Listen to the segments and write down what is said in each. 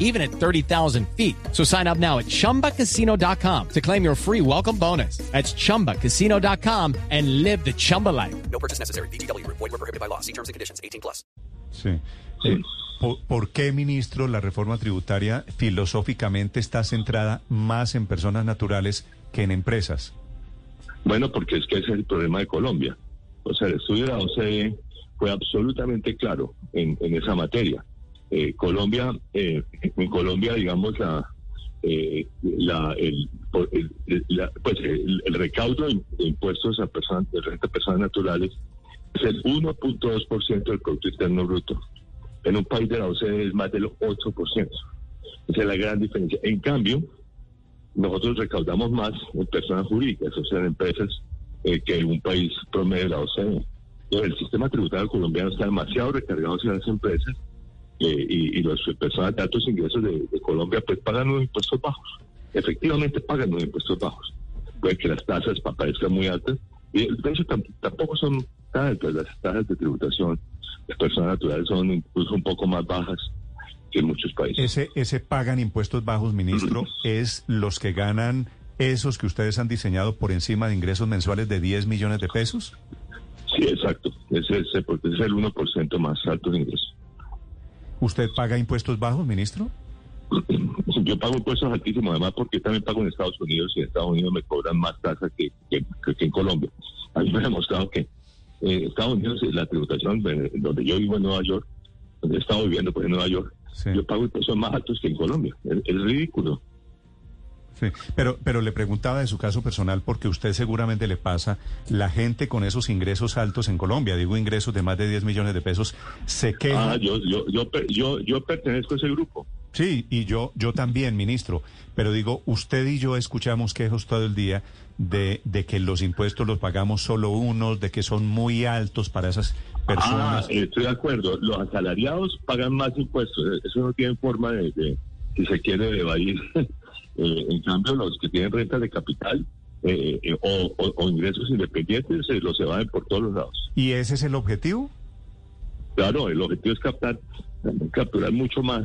even at 30,000 feet. So sign up now at chumbacasino.com to claim your free welcome bonus. That's chumbacasino.com and live the Chumba life. No purchase necessary. BGW. Void were prohibited by law. See terms and conditions. 18 plus. Sí. Eh, ¿por, por qué, ministro, la reforma tributaria filosóficamente está centrada más en personas naturales que en empresas? Bueno, porque es que ese es el problema de Colombia. O sea, el estudio de la OCDE fue absolutamente claro en, en esa materia. Eh, Colombia, eh, en Colombia, digamos, la, eh, el, pues el, recaudo de impuestos a personas, de renta a personas naturales es el 1.2% del Producto Interno Bruto. En un país de la OCDE es más del 8%. Esa es la gran diferencia. En cambio, nosotros recaudamos más en personas jurídicas, o sea, en empresas, eh, que en un país promedio de la OCDE. Entonces, el sistema tributario colombiano está demasiado recargado hacia las empresas eh, y, y las personas de altos ingresos de, de Colombia pues pagan unos impuestos bajos. Efectivamente pagan unos impuestos bajos. Puede que las tasas pa- parezcan muy altas y de hecho tam- tampoco son tan altas las tasas de tributación. Las personas naturales son incluso un poco más bajas que en muchos países. Ese, ese pagan impuestos bajos, ministro, es los que ganan esos que ustedes han diseñado por encima de ingresos mensuales de 10 millones de pesos. Sí, exacto. Ese es, eh, porque es el 1% más alto de ingresos. ¿Usted paga impuestos bajos, ministro? Yo pago impuestos altísimos, además porque también pago en Estados Unidos y en Estados Unidos me cobran más tasas que, que, en Colombia. A mí me ha demostrado que en Estados Unidos eh, la tributación, eh, donde yo vivo en Nueva York, donde he estado viviendo pues, en Nueva York, Sí. yo pago impuestos más altos que en Colombia. Es, es ridículo. Sí, pero, pero le preguntaba de su caso personal porque usted seguramente le pasa, la gente con esos ingresos altos en Colombia, digo ingresos de más de 10 millones de pesos, se queja. Ah, yo, yo, yo, yo, yo pertenezco a ese grupo. Sí, y yo, yo también, ministro, pero digo, usted y yo escuchamos quejas todo el día de, de que los impuestos los pagamos solo unos, de que son muy altos para esas Ah, personas. estoy de acuerdo. Los asalariados pagan más impuestos. Eso no tiene forma de, de- si se quiere, de evadir. Eh, en cambio, los que tienen renta de capital eh, eh, o, o- o ingresos independientes eh, los evaden por todos los lados. ¿Y ese es el objetivo? Claro, el objetivo es captar, capturar mucho más.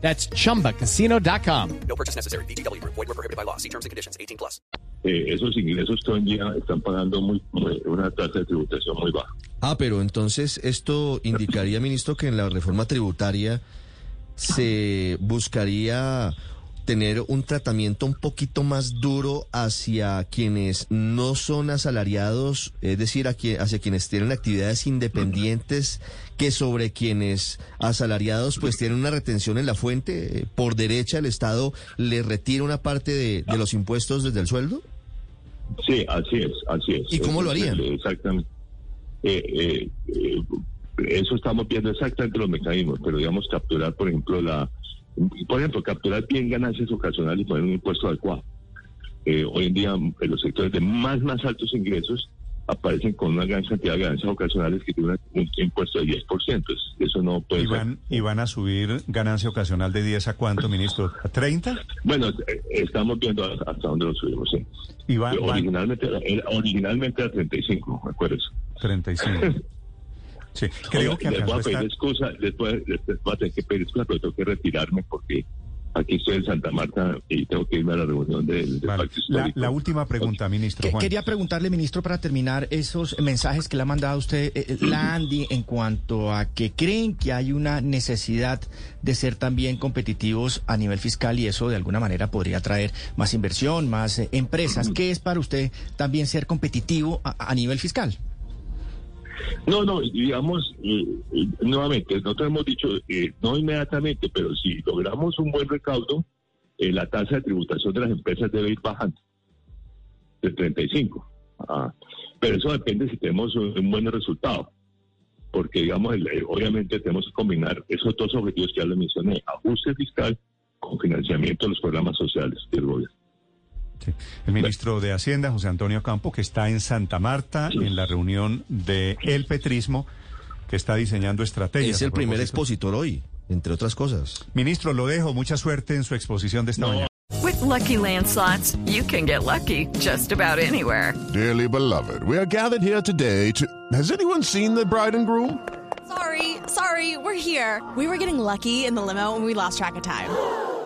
That's chumbacasino.com. No purchase necessary. BGW. Void were prohibited by law. See terms and conditions. 18 plus. Eh, esos ingresos el día están pagando muy, muy- una tasa de tributación muy baja. Ah, pero entonces esto indicaría, ministro, que en la reforma tributaria se buscaría tener un tratamiento un poquito más duro hacia quienes no son asalariados, es decir, hacia quienes tienen actividades independientes, que sobre quienes asalariados pues tienen una retención en la fuente, por derecha el Estado le retira una parte de, de los impuestos desde el sueldo. Sí, así es, así es. ¿Y cómo lo harían? Exactamente. Eh, eh, eh, eso estamos viendo exactamente los mecanismos, pero digamos capturar, por ejemplo, la, por ejemplo, capturar bien ganancias ocasionales y poner un impuesto adecuado. Eh, hoy en día, en los sectores de más, más altos ingresos aparecen con una gran cantidad de ganancias ocasionales que tienen un impuesto de 10%. Es- Eso no puede ¿Y ser. van, ¿Y van a subir ganancia ocasional de 10 a cuánto, ministro? ¿A 30? Bueno, eh, estamos viendo hasta dónde lo subimos, sí. Y van, Eh, van originalmente, era- originalmente era 35, ¿me acuerdas? 35. Sí, creo Oiga, que les voy a pedir estar... excusa, después, después voy a tener que pedir excusa, pero tengo que retirarme porque aquí estoy en Santa Marta y tengo que irme a la reunión del, del Vale. La, la última pregunta, ministro Juan. quería preguntarle, ministro, para terminar, esos mensajes que le ha mandado usted, eh, la Andy, en cuanto a que creen que hay una necesidad de ser también competitivos a nivel fiscal y eso de alguna manera podría traer más inversión, más eh, empresas. ¿Qué es para usted también ser competitivo a, a nivel fiscal? No, no, digamos, eh, eh, nuevamente, nosotros hemos dicho, eh, no inmediatamente, pero si logramos un buen recaudo, la tasa de tributación de las empresas debe ir bajando de 35. Ah, pero eso depende si tenemos un, buen resultado. Porque, digamos, obviamente tenemos que combinar esos dos objetivos que ya les mencioné, ajuste fiscal con financiamiento de los programas sociales del gobierno. Sí. El ministro de Hacienda, José Antonio Campo, que está en Santa Marta en la reunión de El Petrismo, que está diseñando estrategias. Es el primer expositor hoy, entre otras cosas. Ministro, lo dejo. Mucha suerte en su exposición de esta mañana. With Lucky Land slots, you can get lucky just about anywhere. Dearly beloved, we are gathered here today to. Has anyone seen the bride and groom? Sorry, sorry, we're here. We were getting lucky in the limo and we lost track of time.